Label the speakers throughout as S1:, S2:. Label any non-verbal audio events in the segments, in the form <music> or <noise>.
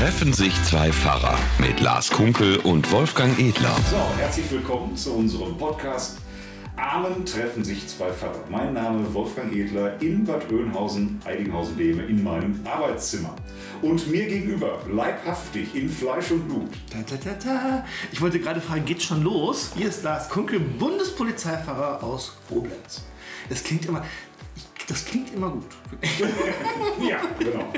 S1: Treffen sich zwei Pfarrer mit Lars Kunkel und Wolfgang Edler.
S2: So, herzlich willkommen zu unserem Podcast Amen treffen sich zwei Pfarrer. Mein Name ist Wolfgang Edler in Bad Oeynhausen, Eidinghausen-Dehme in meinem Arbeitszimmer. Und mir gegenüber, leibhaftig in Fleisch und Blut.
S3: Ta, ta, ta, ta. Ich wollte gerade fragen, geht's schon los? Hier ist Lars Kunkel, Bundespolizeifahrer aus Koblenz. Das klingt immer, das klingt immer gut. <laughs>
S2: ja, genau.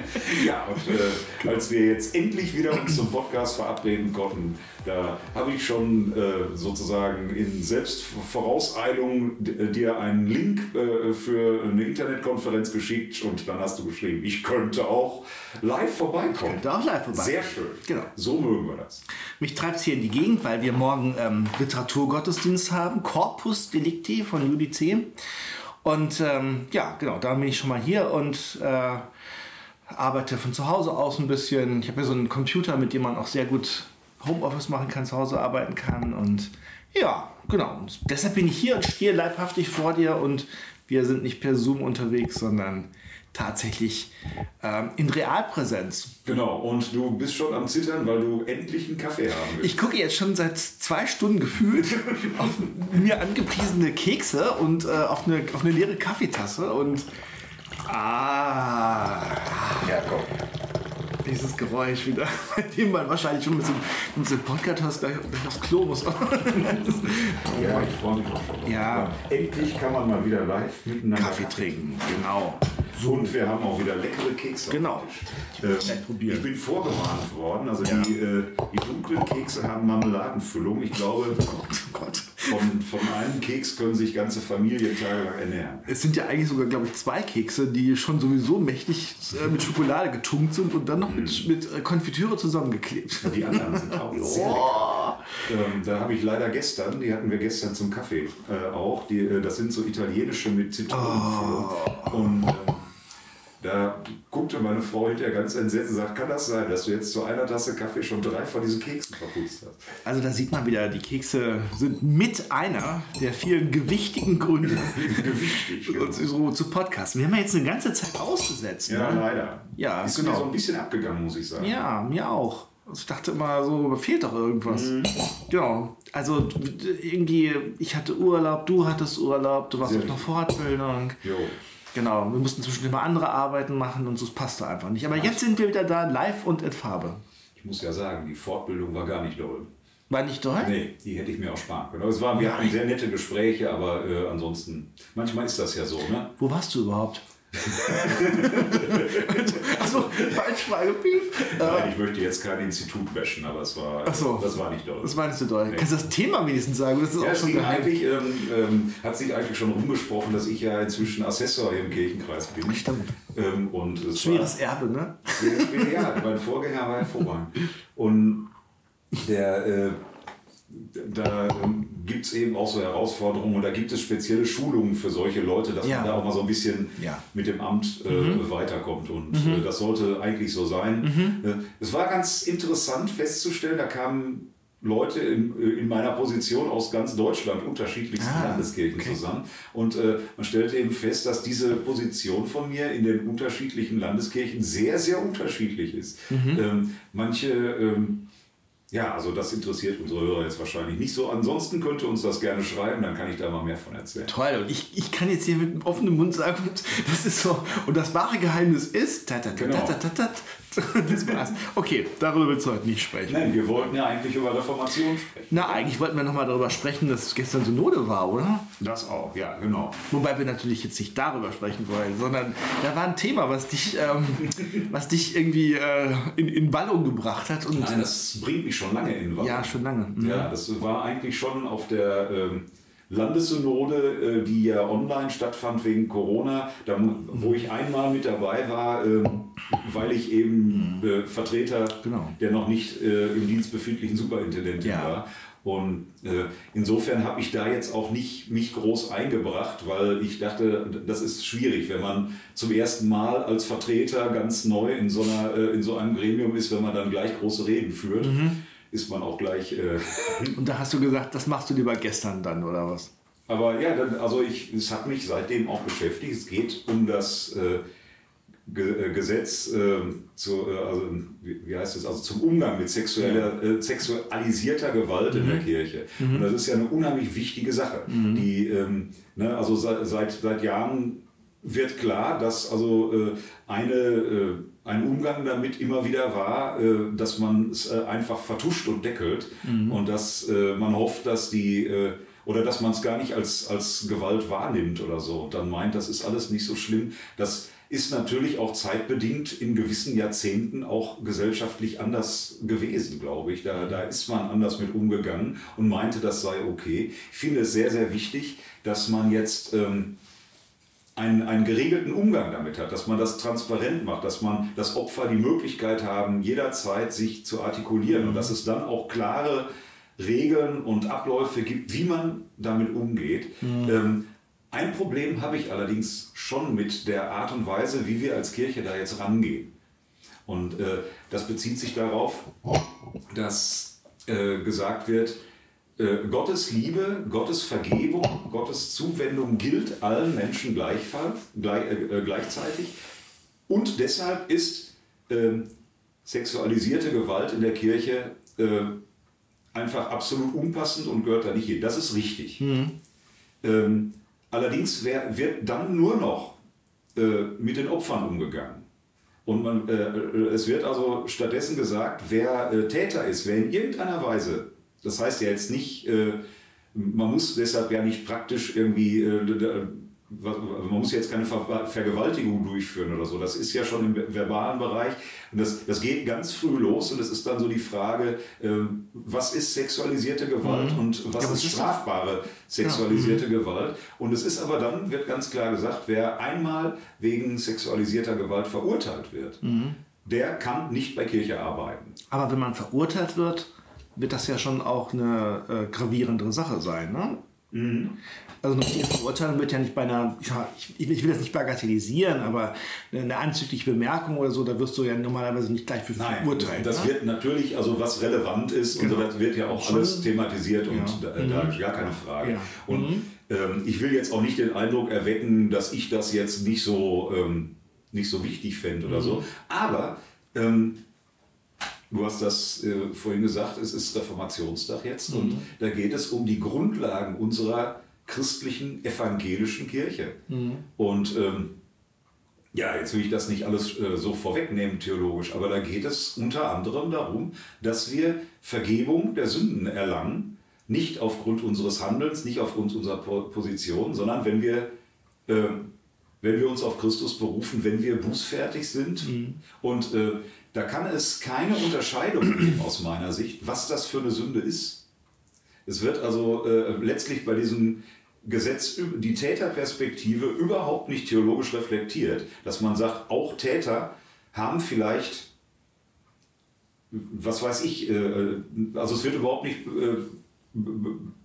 S2: Ja, und äh, als wir jetzt endlich wieder uns zum Podcast verabreden konnten, da habe ich schon äh, sozusagen in Selbstvorauseilung äh, dir einen Link äh, für eine Internetkonferenz geschickt und dann hast du geschrieben, ich könnte auch live vorbeikommen.
S3: könnte auch live vorbeikommen.
S2: Sehr schön.
S3: Genau.
S2: So mögen wir das.
S3: Mich treibt es hier in die Gegend, weil wir morgen ähm, Literaturgottesdienst haben, Corpus Delicti von Juli 10. Und ähm, ja, genau, da bin ich schon mal hier und äh, arbeite von zu Hause aus ein bisschen. Ich habe hier so einen Computer, mit dem man auch sehr gut Homeoffice machen kann, zu Hause arbeiten kann. Und ja, genau. Und deshalb bin ich hier und stehe leibhaftig vor dir und wir sind nicht per Zoom unterwegs, sondern tatsächlich ähm, in Realpräsenz.
S2: Genau, und du bist schon am Zittern, weil du endlich einen Kaffee haben willst.
S3: Ich gucke jetzt schon seit zwei Stunden gefühlt <laughs> auf mir angepriesene Kekse und äh, auf, eine, auf eine leere Kaffeetasse und ah,
S2: Ja, komm.
S3: dieses Geräusch wieder, <laughs> bei dem man wahrscheinlich schon mit so, mit so einem Podcast gleich, gleich aufs Klo muss. <laughs>
S2: Ja, ich freue mich auch schon.
S3: Ja.
S2: Endlich kann man mal wieder live miteinander
S3: Kaffee trinken, genau.
S2: Und wir haben auch wieder leckere Kekse.
S3: Genau.
S2: Äh,
S3: probieren.
S2: ich bin vorgewarnt worden. Also die, äh, die dunklen Kekse haben Marmeladenfüllung. Ich glaube,
S3: Oh Gott.
S2: von, von einem Keks können sich ganze Familien tagelang ernähren.
S3: Es sind ja eigentlich sogar, glaube ich, zwei Kekse, die schon sowieso mächtig äh, mit Schokolade getunkt sind und dann noch mit, mit äh, Konfitüre zusammengeklebt.
S2: Die anderen sind auch sehr lecker. Ähm, da habe ich leider gestern, die hatten wir gestern zum Kaffee äh, auch, die, äh, das sind so italienische mit Zitronenfüllung. Und ähm, da guckte meine Frau hinterher ganz entsetzt und sagt, kann das sein, dass du jetzt zu einer Tasse Kaffee schon drei von diesen Keksen verputzt hast?
S3: Also da sieht man wieder, die Kekse sind mit einer der vielen gewichtigen Gründe, <laughs>
S2: Gewichtig. <laughs>
S3: uns so zu podcasten. Wir haben ja jetzt eine ganze Zeit ausgesetzt.
S2: Ja,
S3: ne?
S2: leider.
S3: Ja,
S2: Ist
S3: genau.
S2: mir so ein bisschen abgegangen, muss ich sagen.
S3: Ja, mir auch. Ich dachte immer so, fehlt doch irgendwas.
S2: Mhm.
S3: Genau. Also irgendwie, ich hatte Urlaub, du hattest Urlaub, du warst
S2: Sehr
S3: auf einer. Fortbildung.
S2: Jo.
S3: Genau, wir mussten zwischendurch mal andere Arbeiten machen und so, es passte einfach nicht. Aber jetzt sind wir wieder da, live und in Farbe.
S2: Ich muss ja sagen, die Fortbildung war gar nicht doll.
S3: War nicht doll?
S2: Nee, die hätte ich mir auch sparen können. Aber Es war, wir hatten sehr nette Gespräche, aber äh, ansonsten, manchmal ist das ja so, ne?
S3: Wo warst du überhaupt? <laughs> Piep.
S2: Nein, ich möchte jetzt kein Institut bashen, aber es war,
S3: so.
S2: das war nicht doll.
S3: Das war nicht so doll.
S2: Nee.
S3: Kannst du das Thema wenigstens sagen? Das ist
S2: ja,
S3: auch schon
S2: eigentlich, ähm, ähm, hat sich eigentlich schon rumgesprochen, dass ich ja inzwischen Assessor im Kirchenkreis bin.
S3: Stimmt.
S2: Ähm, und es
S3: Schweres Erbe, ne?
S2: war, ja, mein Vorgänger war hervorragend. Und der, äh, da ähm, gibt es eben auch so Herausforderungen und da gibt es spezielle Schulungen für solche Leute, dass
S3: Ja.
S2: man da auch mal so ein bisschen
S3: Ja. Mhm.
S2: mit dem Amt äh, weiterkommt. Und äh, das sollte eigentlich so sein. Äh, es war ganz interessant festzustellen, da kamen Leute in, äh, in meiner Position aus ganz Deutschland, unterschiedlichsten
S3: Ah,
S2: Landeskirchen
S3: okay.
S2: zusammen. Und äh, man stellte eben fest, dass diese Position von mir in den unterschiedlichen Landeskirchen sehr, sehr unterschiedlich ist.
S3: Mhm.
S2: Ähm, manche ähm, ja, also das interessiert unsere Hörer jetzt wahrscheinlich nicht so. Ansonsten könnt ihr uns das gerne schreiben, dann kann ich da mal mehr von erzählen.
S3: Toll. Und ich, ich kann jetzt hier mit offenem Mund sagen, <laughs> das ist so. Und das wahre Geheimnis ist. Ta, ta, ta,
S2: Genau. <laughs>
S3: Das war's. Okay, darüber willst du heute nicht sprechen.
S2: Nein, wir wollten ja eigentlich über Reformation sprechen.
S3: Na, eigentlich wollten wir nochmal darüber sprechen, dass gestern Synode war, oder?
S2: Das auch, ja, genau.
S3: Wobei wir natürlich jetzt nicht darüber sprechen wollen, sondern da war ein Thema, was dich, ähm, <laughs> was dich irgendwie äh, in, in Ballung gebracht hat. Und
S2: Nein, das bringt mich schon lange in Wallung.
S3: ja, schon lange. Mhm.
S2: Ja, das war eigentlich schon auf der ähm, Landessynode, äh, die ja online stattfand wegen Corona, da, wo ich einmal mit dabei war, ähm, weil ich eben äh, Vertreter
S3: Genau.
S2: der noch nicht äh, im Dienst befindlichen Superintendentin
S3: Ja.
S2: war. Und äh, insofern habe ich da jetzt auch nicht mich groß eingebracht, weil ich dachte, das ist schwierig, wenn man zum ersten Mal als Vertreter ganz neu in so, einer, äh, in so einem Gremium ist, wenn man dann gleich große Reden führt, ist man auch gleich. Äh, <laughs>
S3: Und da hast du gesagt, das machst du lieber gestern dann, oder was?
S2: aber ja, also ich, es hat mich seitdem auch beschäftigt. Es geht um das äh, Ge äh, Gesetz äh, zu, also, wie, wie, heißt es, also zum Umgang mit sexueller, äh, sexualisierter Gewalt mhm. in der mhm. Kirche. Mhm. Und das ist ja eine unheimlich wichtige Sache. Mhm. Die, ähm, ne, also seit, seit, seit Jahren wird klar, dass also äh, eine, äh, ein Umgang damit immer wieder war, dass man es einfach vertuscht und deckelt mhm. und dass man hofft, dass die oder dass man es gar nicht als, als Gewalt wahrnimmt oder so und dann meint, das ist alles nicht so schlimm. Das ist natürlich auch zeitbedingt in gewissen Jahrzehnten auch gesellschaftlich anders gewesen, glaube ich. Da, da ist man anders mit umgegangen und meinte, das sei okay. Ich finde es sehr, sehr wichtig, dass man jetzt ähm, einen, einen geregelten Umgang damit hat, dass man das transparent macht, dass man das Opfer die Möglichkeit haben, jederzeit sich zu artikulieren und dass es dann auch klare Regeln und Abläufe gibt, wie man damit umgeht. Mhm. Ähm, ein Problem habe ich allerdings schon mit der Art und Weise, wie wir als Kirche da jetzt rangehen. Und äh, das bezieht sich darauf, dass äh, gesagt wird, Gottes Liebe, Gottes Vergebung, Gottes Zuwendung gilt allen Menschen gleichfalls, gleich, äh, äh, gleichzeitig. Und deshalb ist ähm, sexualisierte Gewalt in der Kirche äh, einfach absolut unpassend und gehört da nicht hin. Das ist richtig. Mhm. Ähm, Allerdings wär, wird dann nur noch äh, mit den Opfern umgegangen. Und man, äh, äh, es wird also stattdessen gesagt, wer äh, Täter ist, wer in irgendeiner Weise, das heißt ja jetzt nicht, äh, man muss deshalb ja nicht praktisch irgendwie äh, man muss jetzt keine Ver Vergewaltigung durchführen oder so. Das ist ja schon im verbalen Bereich. Und das, das geht ganz früh los und es ist dann so die Frage, äh, was ist sexualisierte Gewalt mhm. und was ja, ist strafbare sexualisierte ja. Mhm. Gewalt. Und es ist aber dann, wird ganz klar gesagt, wer einmal wegen sexualisierter Gewalt verurteilt wird, mhm. der kann nicht bei Kirche arbeiten.
S3: Aber wenn man verurteilt wird, wird das ja schon auch eine äh, gravierendere Sache sein. Ne? Mhm. Also eine Verurteilung wird ja nicht bei einer, ich, ich, will das nicht bagatellisieren, aber eine anzügliche Bemerkung oder so, da wirst du ja normalerweise nicht gleich für
S2: Nein, verurteilt. Das ne? wird natürlich, also was relevant ist, genau. und so wird ja auch alles thematisiert und ja. da, da mhm. gar keine Frage. Ja. Und mhm. ähm, ich will jetzt auch nicht den Eindruck erwecken, dass ich das jetzt nicht so, ähm, nicht so wichtig fände oder mhm. so. Aber ähm, Du hast das äh, vorhin gesagt, es ist Reformationstag jetzt mhm. und da geht es um die Grundlagen unserer christlichen evangelischen Kirche. Mhm. Und ähm, ja, jetzt will ich das nicht alles äh, so vorwegnehmen theologisch, aber da geht es unter anderem darum, dass wir Vergebung der Sünden erlangen, nicht aufgrund unseres Handelns, nicht aufgrund unserer Position, sondern wenn wir, äh, wenn wir uns auf Christus berufen, wenn wir bußfertig sind mhm. und äh, da kann es keine Unterscheidung geben aus meiner Sicht, was das für eine Sünde ist. Es wird also äh, letztlich bei diesem Gesetz die Täterperspektive überhaupt nicht theologisch reflektiert, dass man sagt, auch Täter haben vielleicht, was weiß ich, äh, also es wird überhaupt nicht äh,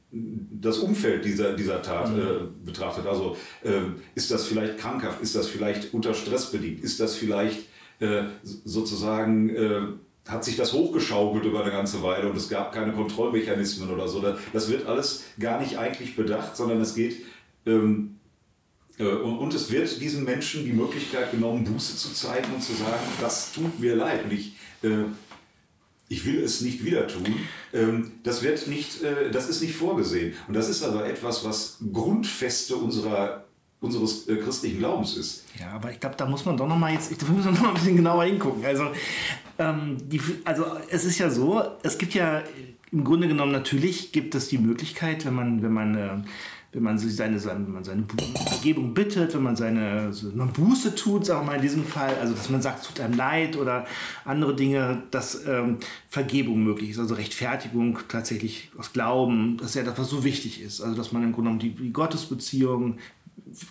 S2: das Umfeld dieser, dieser Tat mhm. äh, betrachtet. Also äh, ist das vielleicht krankhaft, ist das vielleicht unter Stress bedingt, ist das vielleicht äh, sozusagen äh, hat sich das hochgeschaukelt über eine ganze Weile und es gab keine Kontrollmechanismen oder so. Das wird alles gar nicht eigentlich bedacht, sondern es geht ähm, äh, und, es wird diesen Menschen die Möglichkeit genommen, Buße zu zeigen und zu sagen, das tut mir leid und ich, äh, ich will es nicht wieder tun. Ähm, das wird nicht, äh, das ist nicht vorgesehen. Und das ist aber etwas, was Grundfeste unserer unseres äh, christlichen Glaubens ist.
S3: Ja, aber ich glaube, da muss man doch noch mal jetzt, ich muss noch mal ein bisschen genauer hingucken. Also, ähm, die, also es ist ja so, es gibt ja im Grunde genommen natürlich gibt es die Möglichkeit, wenn man, wenn man äh, wenn man seine, seine, wenn man seine Vergebung bittet, wenn man seine wenn man Buße tut, sagen wir mal in diesem Fall, also dass man sagt, es tut einem leid oder andere Dinge, dass ähm, Vergebung möglich ist, also Rechtfertigung tatsächlich aus Glauben, dass ja das, was so wichtig ist, also dass man im Grunde genommen die, die Gottesbeziehung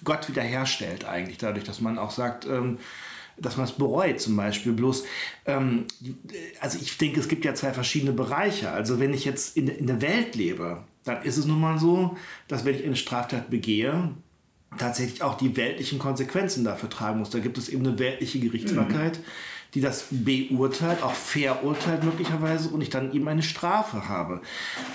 S3: Gott wiederherstellt eigentlich, dadurch, dass man auch sagt, ähm, dass man es bereut zum Beispiel. Bloß, ähm, also ich denke, es gibt ja zwei verschiedene Bereiche. Also wenn ich jetzt in, in der Welt lebe, dann ist es nun mal so, dass wenn ich eine Straftat begehe, tatsächlich auch die weltlichen Konsequenzen dafür tragen muss. Da gibt es eben eine weltliche Gerichtsbarkeit. Mhm die das beurteilt, auch verurteilt möglicherweise und ich dann eben eine Strafe habe.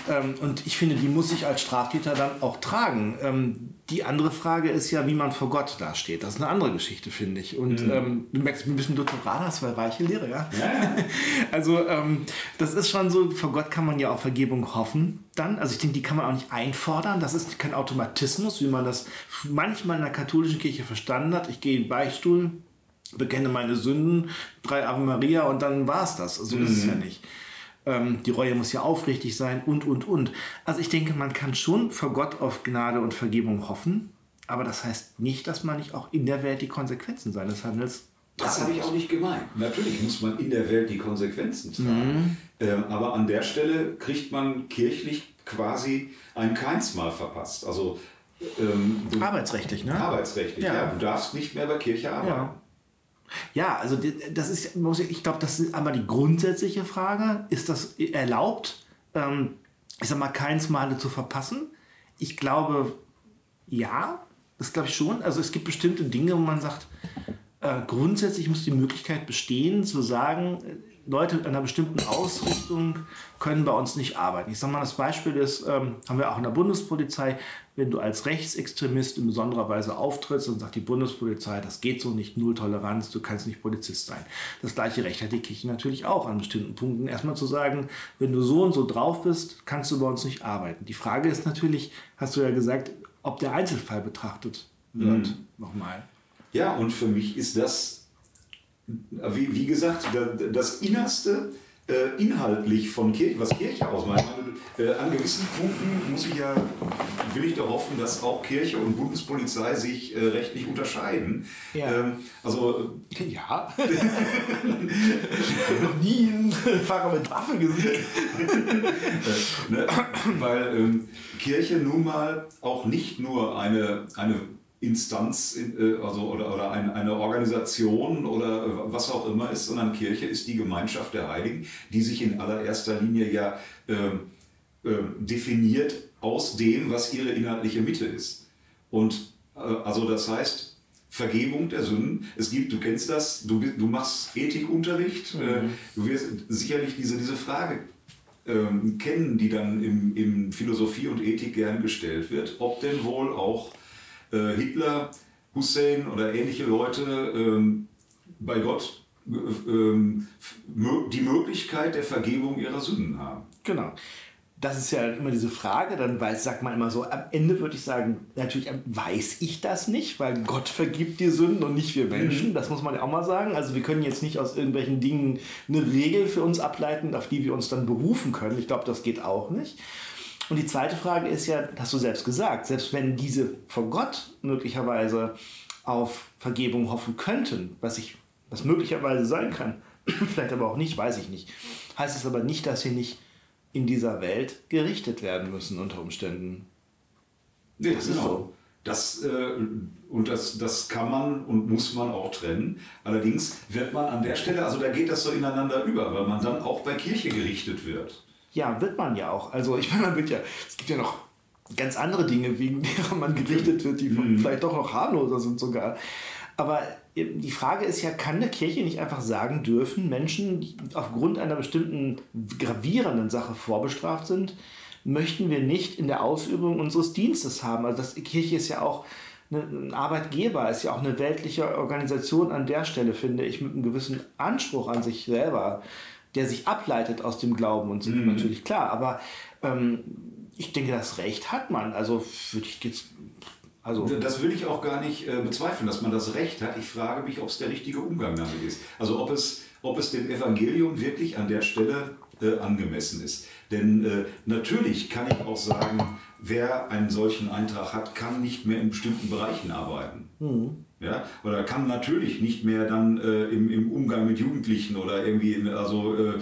S3: Ähm, und ich finde, die muss ich als Straftäter dann auch tragen. Ähm, die andere Frage ist ja, wie man vor Gott dasteht. Das ist eine andere Geschichte, finde ich. Und mhm. ähm, du merkst, ein bisschen Doktorat hast, weil reiche Lehre, ja. ja. <laughs> also ähm, das ist schon so, vor Gott kann man ja auch Vergebung hoffen dann. Also ich denke, die kann man auch nicht einfordern. Das ist kein Automatismus, wie man das manchmal in der katholischen Kirche verstanden hat. Ich gehe in den Beichtstuhl, bekenne meine Sünden, drei Ave Maria und dann war es das. So mhm. ist es ja mhm. nicht. Ähm, die Reue muss ja aufrichtig sein und, und, und. Also ich denke, man kann schon vor Gott auf Gnade und Vergebung hoffen, aber das heißt nicht, dass man nicht auch in der Welt die Konsequenzen seines Handels
S2: das habe ich auch nicht gemeint. Natürlich muss man in der Welt die Konsequenzen tragen. Mhm. Ähm, aber an der Stelle kriegt man kirchlich quasi ein Keinsmal verpasst. Also
S3: ähm, arbeitsrechtlich, ne?
S2: Arbeitsrechtlich, ja. ja. Du darfst nicht mehr bei Kirche arbeiten.
S3: Ja. Ja, also das ist, ich glaube, das ist einmal die grundsätzliche Frage. Ist das erlaubt, ähm, ich sag mal, keins Male zu verpassen? Ich glaube, ja, das glaube ich schon. Also es gibt bestimmte Dinge, wo man sagt, äh, grundsätzlich muss die Möglichkeit bestehen, zu sagen, Leute mit einer bestimmten Ausrichtung können bei uns nicht arbeiten. Ich sage mal, das Beispiel ist, ähm, haben wir auch in der Bundespolizei, wenn du als Rechtsextremist in besonderer Weise auftrittst und sagt die Bundespolizei, das geht so nicht, null Toleranz, du kannst nicht Polizist sein. Das gleiche Recht hat die Kirche natürlich auch an bestimmten Punkten. Erstmal zu sagen, wenn du so und so drauf bist, kannst du bei uns nicht arbeiten. Die Frage ist natürlich, hast du ja gesagt, ob der Einzelfall betrachtet wird. Mhm. Nochmal.
S2: Ja, und für mich ist das wie, wie gesagt, das Innerste äh, inhaltlich von Kirche, was Kirche ausmacht. Äh, an gewissen Punkten muss ich ja, will ich doch hoffen, dass auch Kirche und Bundespolizei sich äh, rechtlich unterscheiden.
S3: Ja. Ähm, also ja. <laughs> noch nie einen Fahrer mit Waffe gesehen. <laughs>
S2: ne? Weil ähm, Kirche nun mal auch nicht nur eine, eine Instanz äh, also, oder, oder eine, eine Organisation oder was auch immer ist, sondern Kirche ist die Gemeinschaft der Heiligen, die sich in allererster Linie ja äh, äh, definiert aus dem, was ihre inhaltliche Mitte ist. Und äh, also das heißt, Vergebung der Sünden. Es gibt, du kennst das, du, du machst Ethikunterricht, äh, mhm. du wirst sicherlich diese, diese Frage ähm, kennen, die dann im, im Philosophie und Ethik gern gestellt wird, ob denn wohl auch äh, Hitler, Hussein oder ähnliche Leute ähm, bei Gott ähm, die Möglichkeit der Vergebung ihrer Sünden haben.
S3: Genau. Das ist ja immer diese Frage, dann weiß, sagt man immer so, am Ende würde ich sagen, natürlich weiß ich das nicht, weil Gott vergibt die Sünden und nicht wir Menschen. Mhm. Das muss man ja auch mal sagen. Also wir können jetzt nicht aus irgendwelchen Dingen eine Regel für uns ableiten, auf die wir uns dann berufen können. Ich glaube, das geht auch nicht. Und die zweite Frage ist ja, hast du selbst gesagt, selbst wenn diese vor Gott möglicherweise auf Vergebung hoffen könnten, was ich, was möglicherweise sein kann, <clears throat> vielleicht aber auch nicht, weiß ich nicht, heißt es aber nicht, dass sie nicht in dieser Welt gerichtet werden müssen unter Umständen.
S2: Nee, das genau. ist so. Das, äh, und das, das kann man und muss man auch trennen. Allerdings wird man an der Stelle, also da geht das so ineinander über, weil man dann auch bei Kirche gerichtet wird.
S3: Ja, wird man ja auch. Also ich <laughs> meine, man wird ja, es gibt ja noch ganz andere Dinge, wegen derer man gerichtet wird, die mhm. vielleicht doch noch harmloser sind sogar. Aber die Frage ist ja, kann eine Kirche nicht einfach sagen dürfen, Menschen, die aufgrund einer bestimmten gravierenden Sache vorbestraft sind, möchten wir nicht in der Ausübung unseres Dienstes haben. Also das, die Kirche ist ja auch ein Arbeitgeber, ist ja auch eine weltliche Organisation an der Stelle, finde ich, mit einem gewissen Anspruch an sich selber der sich ableitet aus dem Glauben und sind mhm. natürlich klar. Aber ähm, ich denke, das Recht hat man. Also würde ich jetzt. Also
S2: das will ich auch gar nicht äh, bezweifeln, dass man das Recht hat. Ich frage mich, ob es der richtige Umgang damit ist. Also ob es, ob es dem Evangelium wirklich an der Stelle äh, angemessen ist. Denn äh, natürlich kann ich auch sagen, wer einen solchen Eintrag hat, kann nicht mehr in bestimmten Bereichen arbeiten. Mhm. Ja, oder kann natürlich nicht mehr dann äh, im, im Umgang mit Jugendlichen oder irgendwie also äh,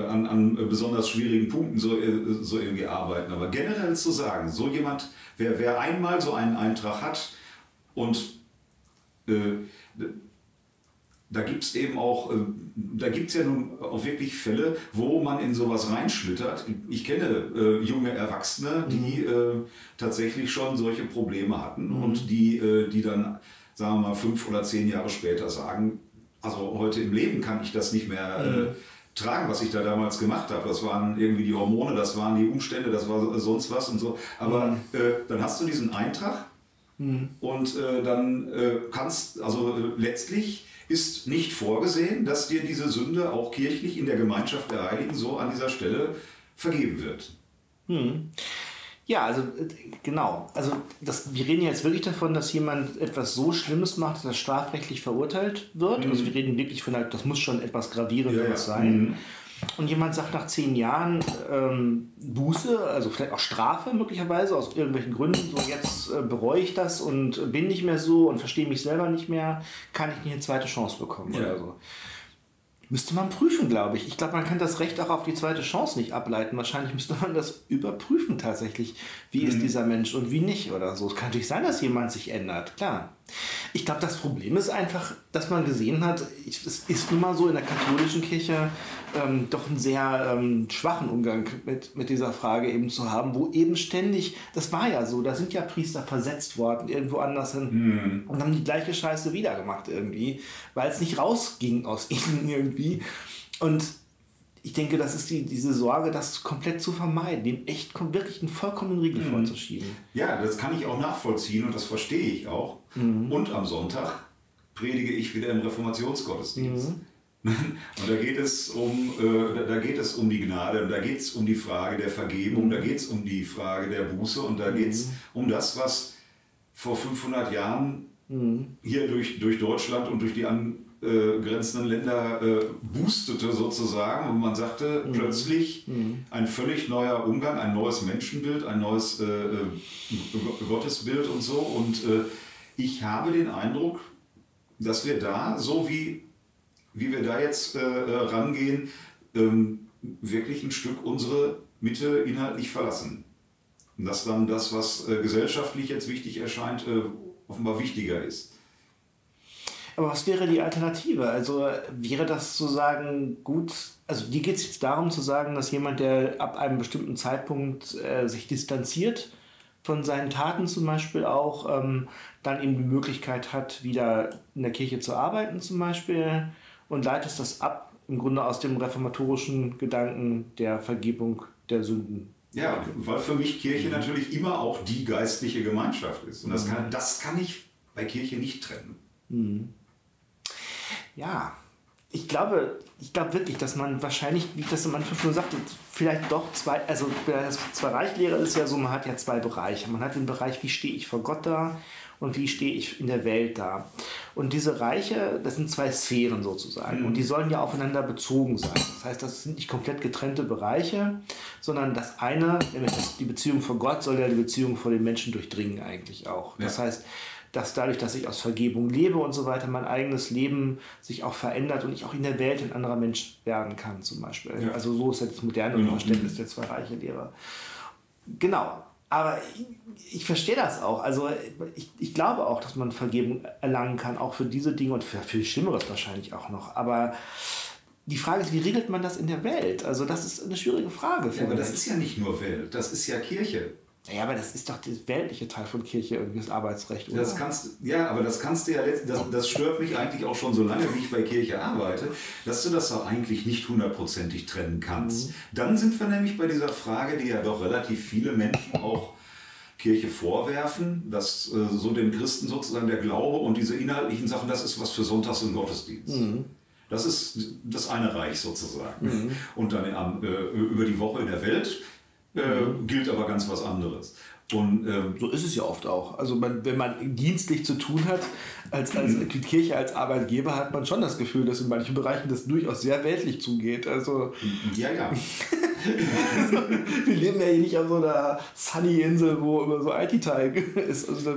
S2: an, an besonders schwierigen Punkten so, äh, so irgendwie arbeiten. Aber generell zu sagen, so jemand, wer, wer einmal so einen Eintrag hat und äh, da gibt es eben auch, äh, da gibt es ja nun auch wirklich Fälle, wo man in sowas reinschlittert. Ich kenne äh, junge Erwachsene, die mhm. äh, tatsächlich schon solche Probleme hatten mhm. und die, äh, die dann sagen wir mal, fünf oder zehn Jahre später sagen, also heute im Leben kann ich das nicht mehr äh, tragen, was ich da damals gemacht habe. Das waren irgendwie die Hormone, das waren die Umstände, das war sonst was und so. Aber äh, dann hast du diesen Eintrag und äh, dann äh, kannst, also äh, letztlich ist nicht vorgesehen, dass dir diese Sünde auch kirchlich in der Gemeinschaft der Heiligen so an dieser Stelle vergeben wird.
S3: Ja, also äh, genau. Also das, wir reden jetzt wirklich davon, dass jemand etwas so Schlimmes macht, dass er strafrechtlich verurteilt wird. Also wir reden wirklich von, das muss schon etwas Gravierendes
S2: Ja,
S3: sein. Und jemand sagt nach zehn Jahren ähm, Buße, also vielleicht auch Strafe möglicherweise, aus irgendwelchen Gründen, so jetzt äh, bereue ich das und bin nicht mehr so und verstehe mich selber nicht mehr, kann ich nicht eine zweite Chance bekommen
S2: Ja.
S3: oder so. Müsste man prüfen, glaube ich. Ich glaube, man kann das Recht auch auf die zweite Chance nicht ableiten. Wahrscheinlich müsste man das überprüfen tatsächlich. Wie ist dieser Mensch und wie nicht oder so. Es kann natürlich sein, dass jemand sich ändert, klar. Ich glaube, das Problem ist einfach, dass man gesehen hat, es ist nun mal so in der katholischen Kirche ähm, doch einen sehr ähm, schwachen Umgang mit, mit dieser Frage eben zu haben, wo eben ständig, das war ja so, da sind ja Priester versetzt worden, irgendwo anders hin und haben die gleiche Scheiße wieder gemacht irgendwie, weil es nicht rausging aus ihnen <laughs> irgendwie. Und ich denke, das ist die, diese Sorge, das komplett zu vermeiden, dem echt wirklich einen vollkommenen Riegel vorzuschieben.
S2: Ja, das kann ich auch nachvollziehen und das verstehe ich auch. Und am Sonntag predige ich wieder im Reformationsgottesdienst. <laughs> Und da geht es um, äh, da, geht es um die Gnade, und da geht es um die Frage der Vergebung, da geht es um die Frage der Buße und da geht es um das, was vor 500 Jahren hier durch, durch Deutschland und durch die angrenzenden Länder äh, boostete sozusagen und man sagte plötzlich ein völlig neuer Umgang, ein neues Menschenbild, ein neues äh, äh, Gottesbild und so und äh, ich habe den Eindruck, dass wir da, so wie, wie wir da jetzt äh, äh, rangehen, ähm, wirklich ein Stück unsere Mitte inhaltlich verlassen. Und dass dann das, was äh, gesellschaftlich jetzt wichtig erscheint, äh, offenbar wichtiger ist.
S3: Aber was wäre die Alternative? Also wäre das zu sagen, gut, also dir geht es jetzt darum zu sagen, dass jemand, der ab einem bestimmten Zeitpunkt äh, sich distanziert von seinen Taten zum Beispiel auch, ähm, dann eben die Möglichkeit hat, wieder in der Kirche zu arbeiten zum Beispiel und leitest das ab, im Grunde aus dem reformatorischen Gedanken der Vergebung der Sünden.
S2: Ja, weil für mich Kirche natürlich immer auch die geistliche Gemeinschaft ist. Und das kann, das kann ich bei Kirche nicht trennen.
S3: Ja, ich glaube, ich glaube wirklich, dass man wahrscheinlich, wie ich das am Anfang schon sagte, vielleicht doch zwei, also bei der Zwei-Reich-Lehre ist ja so, man hat ja zwei Bereiche. Man hat den Bereich, wie stehe ich vor Gott da und wie stehe ich in der Welt da. Und diese Reiche, das sind zwei Sphären sozusagen und die sollen ja aufeinander bezogen sein. Das heißt, das sind nicht komplett getrennte Bereiche, sondern das eine, nämlich das, die Beziehung vor Gott, soll ja die Beziehung vor den Menschen durchdringen eigentlich auch. Das
S2: Ja.
S3: heißt, dass dadurch, dass ich aus Vergebung lebe und so weiter, mein eigenes Leben sich auch verändert und ich auch in der Welt ein anderer Mensch werden kann, zum Beispiel.
S2: Ja.
S3: Also so ist jetzt das moderne
S2: Genau.
S3: Verständnis der zwei reiche Lehre. Genau. Aber ich, ich verstehe das auch. Also ich, ich glaube auch, dass man Vergebung erlangen kann, auch für diese Dinge und für viel Schlimmeres wahrscheinlich auch noch. Aber die Frage ist, wie regelt man das in der Welt? Also das ist eine schwierige Frage.
S2: Ja,
S3: finde
S2: aber das ist ja nicht nur Welt, das ist ja Kirche.
S3: Ja, aber das ist doch der weltliche Teil von Kirche, irgendwie das Arbeitsrecht. Oder?
S2: Das kannst, ja, aber das kannst du ja, letzt- das, das stört mich eigentlich auch schon so lange, wie ich bei Kirche arbeite, dass du das doch eigentlich nicht hundertprozentig trennen kannst. Dann sind wir nämlich bei dieser Frage, die ja doch relativ viele Menschen auch Kirche vorwerfen, dass äh, so den Christen sozusagen der Glaube und diese inhaltlichen Sachen, das ist was für Sonntags und Gottesdienst. Das ist das eine Reich sozusagen. Und dann am, äh, über die Woche in der Welt äh, gilt aber ganz was anderes. Und ähm,
S3: So ist es ja oft auch. Also man, wenn man dienstlich zu tun hat, als, als die Kirche als Arbeitgeber, hat man schon das Gefühl, dass in manchen Bereichen das durchaus sehr weltlich zugeht. Also
S2: ja, ja. <laughs>
S3: wir leben ja hier nicht auf so einer Sunny-Insel, wo immer so IT-Teil <laughs> ist. Also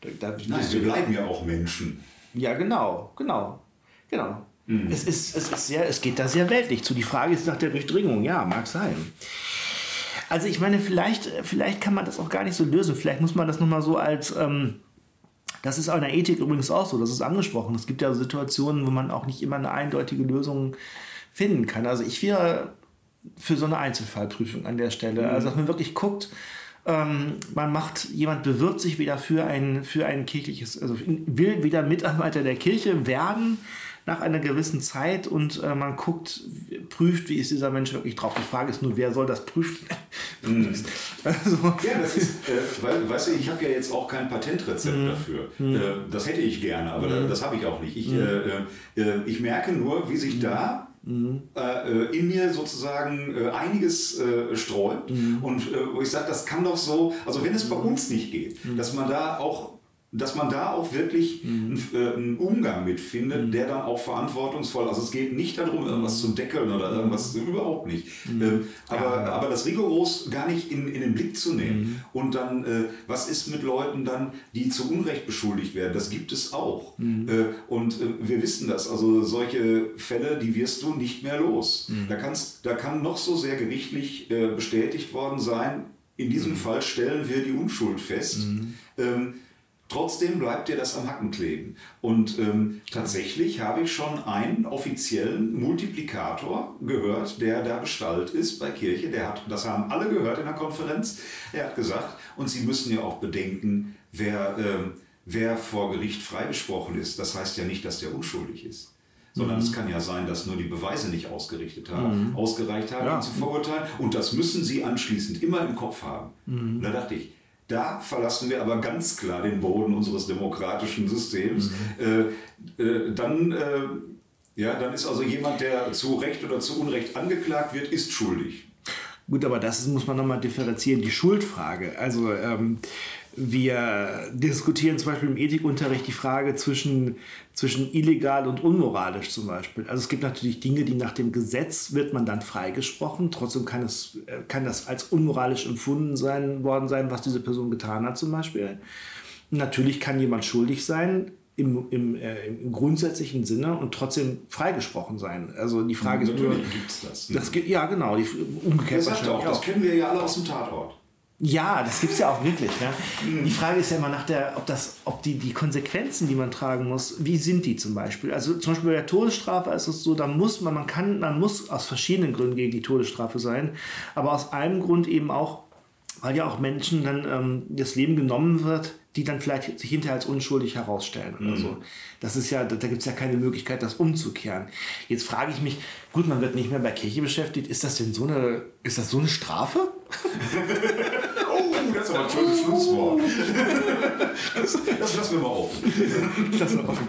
S3: da, da,
S2: Nein, wir bleiben ja auch Menschen.
S3: Ja, genau, genau, genau. Es, ist, es, ist sehr, es geht da sehr weltlich zu. Die Frage ist nach der Durchdringung. Ja, mag sein. Also ich meine, vielleicht, vielleicht kann man das auch gar nicht so lösen. Vielleicht muss man das nochmal so als... Ähm, das ist auch in der Ethik übrigens auch so, das ist angesprochen. Es gibt ja Situationen, wo man auch nicht immer eine eindeutige Lösung finden kann. Also ich wäre für so eine Einzelfallprüfung an der Stelle. Also dass man wirklich guckt, ähm, man macht, jemand bewirbt sich wieder für ein, für ein kirchliches, also will wieder Mitarbeiter der Kirche werden, nach einer gewissen Zeit und äh, man guckt, prüft, wie ist dieser Mensch wirklich drauf. Die Frage ist nur, wer soll das prüfen?
S2: Mhm. <laughs> also. Ja, das ist, äh, weil, weißt du, ich habe ja jetzt auch kein Patentrezept mhm. dafür. Mhm. Äh, das hätte ich gerne, aber mhm. das habe ich auch nicht. Ich, mhm. äh, äh, ich merke nur, wie sich da Mhm. Äh, in mir sozusagen äh, einiges äh, streut. Mhm. Und wo ich sage, das kann doch so, also wenn es bei uns nicht geht, dass man da auch dass man da auch wirklich mhm. einen, einen, Umgang mit findet, mhm. der dann auch verantwortungsvoll, also es geht nicht darum, irgendwas zu deckeln oder irgendwas, mhm. überhaupt nicht. Mhm. Ähm, aber, ja. aber das rigoros gar nicht in, in den Blick zu nehmen. Mhm. Und dann, äh, was ist mit Leuten dann, die zu Unrecht beschuldigt werden? Das gibt es auch. Mhm. Äh, und äh, wir wissen das. Also solche Fälle, die wirst du nicht mehr los. Da, kannst, da kann noch so sehr gerichtlich äh, bestätigt worden sein, in diesem Fall stellen wir die Unschuld fest. Ähm, Trotzdem bleibt dir das am Hacken kleben. Und ähm, tatsächlich habe ich schon einen offiziellen Multiplikator gehört, der da Gestalt ist bei Kirche. Der hat, das haben alle gehört in der Konferenz. Er hat gesagt, und Sie müssen ja auch bedenken, wer, ähm, wer vor Gericht freigesprochen ist. Das heißt ja nicht, dass der unschuldig ist sondern mhm. es kann ja sein, dass nur die Beweise nicht ausgerichtet haben, mhm. ausgereicht haben, ja. zu verurteilen. Und das müssen sie anschließend immer im Kopf haben. Mhm. Und da dachte ich, da verlassen wir aber ganz klar den Boden unseres demokratischen Systems. Mhm. Äh, äh, dann, äh, ja, dann ist also jemand, der zu Recht oder zu Unrecht angeklagt wird, ist schuldig.
S3: Gut, aber das muss man nochmal differenzieren, die Schuldfrage. Also ähm, wir diskutieren zum Beispiel im Ethikunterricht die Frage zwischen, zwischen illegal und unmoralisch zum Beispiel. Also es gibt natürlich Dinge, die nach dem Gesetz wird man dann freigesprochen. Trotzdem kann, es, äh, kann das als unmoralisch empfunden sein, worden sein, was diese Person getan hat zum Beispiel. Natürlich kann jemand schuldig sein, im, im, äh, im, grundsätzlichen Sinne und trotzdem freigesprochen sein. Also die Frage
S2: ist
S3: nur.
S2: Gibt's das, ne?
S3: das Ja, genau. Die, umgekehrt
S2: das, auch, das kennen wir ja alle aus dem Tatort.
S3: Ja, das gibt es ja auch wirklich. Mhm. Die Frage ist ja immer nach der, ob das, ob die, die Konsequenzen, die man tragen muss, wie sind die zum Beispiel? Also zum Beispiel bei der Todesstrafe ist es so, da muss man, man kann, man muss aus verschiedenen Gründen gegen die Todesstrafe sein, aber aus einem Grund eben auch, weil ja auch Menschen dann ähm, das Leben genommen wird, die dann vielleicht sich hinterher als unschuldig herausstellen oder mhm. so. Das ist ja, da, da gibt es ja keine Möglichkeit, das umzukehren. Jetzt frage ich mich, gut, man wird nicht mehr bei Kirche beschäftigt, ist das denn so eine, ist das so eine Strafe? <laughs>
S2: das ist aber ein schönes Schlusswort. Das, das lassen wir mal offen.
S3: Das mal offen.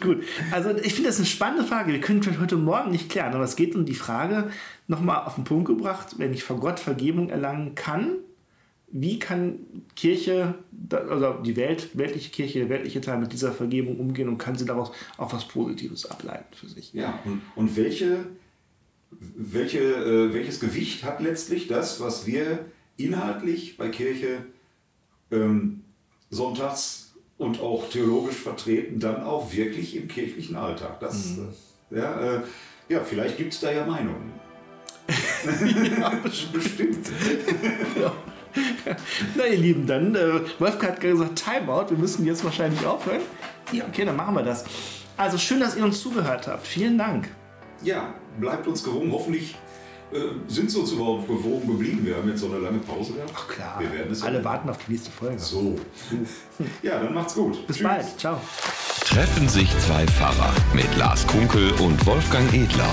S3: Gut, also ich finde das eine spannende Frage. Wir können vielleicht heute Morgen nicht klären, aber es geht um die Frage, nochmal auf den Punkt gebracht, wenn ich vor Gott Vergebung erlangen kann, wie kann Kirche, also die Welt, weltliche Kirche, der weltliche Teil mit dieser Vergebung umgehen und kann sie daraus auch was Positives ableiten für sich?
S2: Ja, und, und welche, welche, äh, welches Gewicht hat letztlich das, was wir inhaltlich bei Kirche ähm, sonntags und auch theologisch vertreten, dann auch wirklich im kirchlichen Alltag? Das, mhm. ja, äh, ja, vielleicht gibt es da ja Meinungen.
S3: ja, <laughs> bestimmt. ja. Na ihr Lieben, dann, äh, Wolfgang hat gesagt, Timeout, wir müssen jetzt wahrscheinlich aufhören. Ja, okay, dann machen wir das. Also schön, dass ihr uns zugehört habt. Vielen Dank.
S2: Ja, bleibt uns gewogen. Hoffentlich sind sie uns überhaupt gewogen geblieben. Wir haben jetzt so eine lange Pause gehabt.
S3: Ach klar. Wir werden es Alle warten auf die nächste Folge.
S2: So. Ja, dann macht's gut.
S3: Bis Tschüss. bald. Ciao.
S1: Treffen sich zwei Pfarrer mit Lars Kunkel und Wolfgang Edler.